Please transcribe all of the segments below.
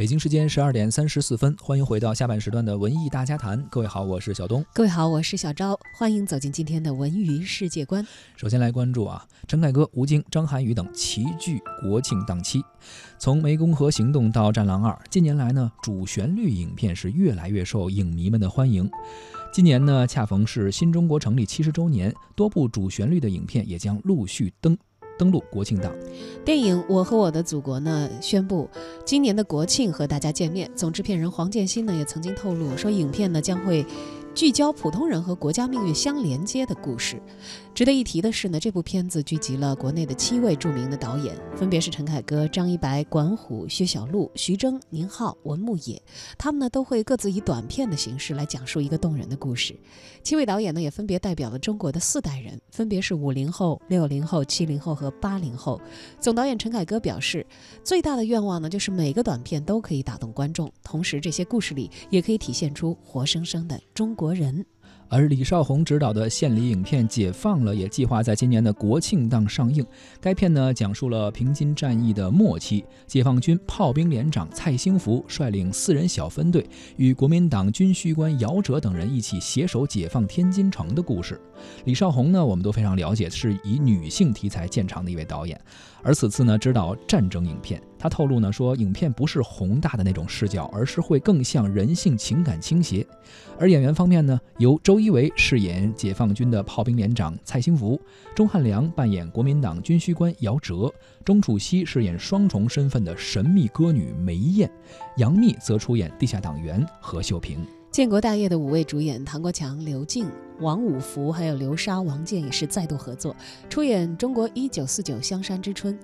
北京时间十二点三十四分，欢迎回到下半时段的文艺大家谈。各位好，我是小东。各位好，我是小昭。欢迎走进今天的文娱世界观。首先来关注啊，陈凯歌、吴京、张涵予等齐聚国庆档期。从《湄公河行动》到《战狼二》，近年来呢，主旋律影片是越来越受影迷们的欢迎。今年呢，恰逢是新中国成立七十周年，多部主旋律的影片也将陆续登。登陆国庆档，电影《我和我的祖国》呢宣布，今年的国庆和大家见面。总制片人黄建新呢也曾经透露说，影片呢将会。聚焦普通人和国家命运相连接的故事。值得一提的是呢，这部片子聚集了国内的七位著名的导演，分别是陈凯歌、张一白、管虎、薛晓路、徐峥、宁浩、文牧野。他们呢都会各自以短片的形式来讲述一个动人的故事。七位导演呢也分别代表了中国的四代人，分别是五零后、六零后、七零后和八零后。总导演陈凯歌表示，最大的愿望呢就是每个短片都可以打动观众，同时这些故事里也可以体现出活生生的中。国人，而李少红执导的献礼影片《解放了》也计划在今年的国庆档上映。该片呢，讲述了平津战役的末期，解放军炮兵连长蔡兴福率领四人小分队，与国民党军需官姚哲等人一起携手解放天津城的故事。李少红呢，我们都非常了解，是以女性题材见长的一位导演。而此次呢，执导战争影片，他透露呢说，影片不是宏大的那种视角，而是会更向人性情感倾斜。而演员方面呢，由周一围饰演解放军的炮兵连长蔡兴福，钟汉良扮演国民党军需官姚哲，钟楚曦饰演双重身份的神秘歌女梅艳，杨幂则出演地下党员何秀萍。建国大业的五位主演唐国强、刘静、王五福，还有刘莎、王健也是再度合作出演《中国一九四九香山之春》。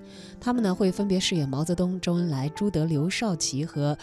他们呢会分别饰演毛泽东、周恩来、朱德、刘少奇和。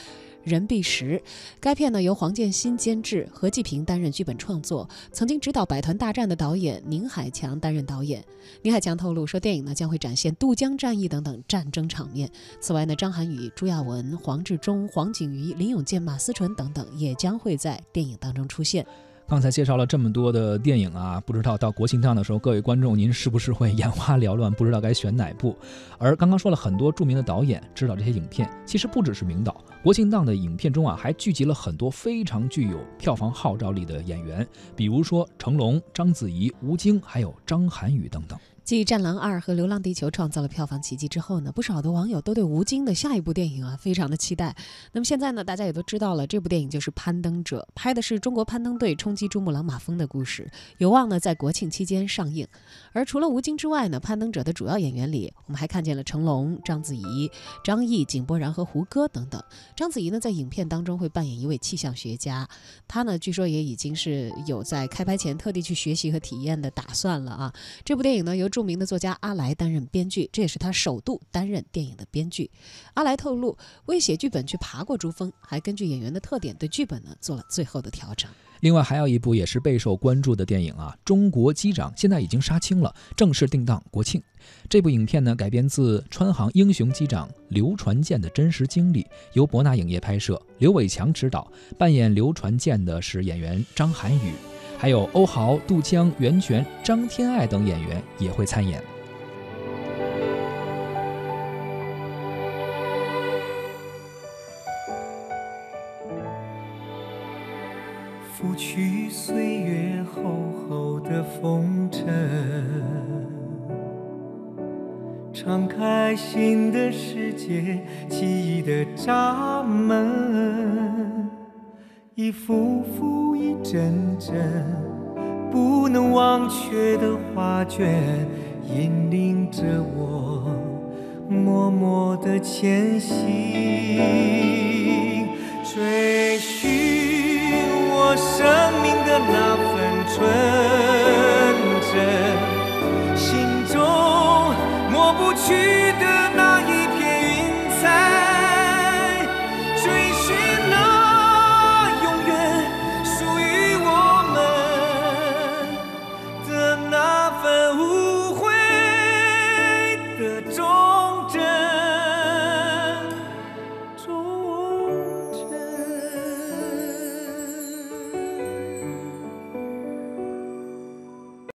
任弼时，该片呢由黄建新监制，何继平担任剧本创作。曾经执导《百团大战》的导演宁海强担任导演。宁海强透露说，电影呢将会展现渡江战役等等战争场面。此外呢，张涵予、朱亚文、黄志忠、黄景瑜、林永健、马思纯等等也将会在电影当中出现。刚才介绍了这么多的电影啊，不知道到国庆档的时候，各位观众您是不是会眼花缭乱，不知道该选哪部？而刚刚说了很多著名的导演指导这些影片，其实不只是名导，国庆档的影片中啊，还聚集了很多非常具有票房号召力的演员，比如说成龙、章子怡、吴京，还有张涵予等等。继《战狼二》和《流浪地球》创造了票房奇迹之后呢，不少的网友都对吴京的下一部电影啊非常的期待。那么现在呢，大家也都知道了，这部电影就是《攀登者》，拍的是中国攀登队冲击珠穆朗玛峰的故事，有望呢在国庆期间上映。而除了吴京之外呢，《攀登者》的主要演员里，我们还看见了成龙、章子怡、张译、井柏然和胡歌等等。章子怡呢，在影片当中会扮演一位气象学家，她呢据说也已经是有在开拍前特地去学习和体验的打算了啊。这部电影呢由著名的作家阿来担任编剧，这也是他首度担任电影的编剧。阿来透露，为写剧本去爬过珠峰，还根据演员的特点对剧本呢做了最后的调整。另外还有一部也是备受关注的电影啊，《中国机长》现在已经杀青了，正式定档国庆。这部影片呢改编自川航英雄机长刘传健的真实经历，由博纳影业拍摄，刘伟强执导，扮演刘传健的是演员张涵予。还有欧豪、杜江、袁泉、张天爱等演员也会参演。拂去岁月厚厚的风尘，敞开新的世界，记忆的闸门。一幅幅，一帧帧，不能忘却的画卷，引领着我默默的前行，追寻我生命的那份纯真，心中抹不去的那。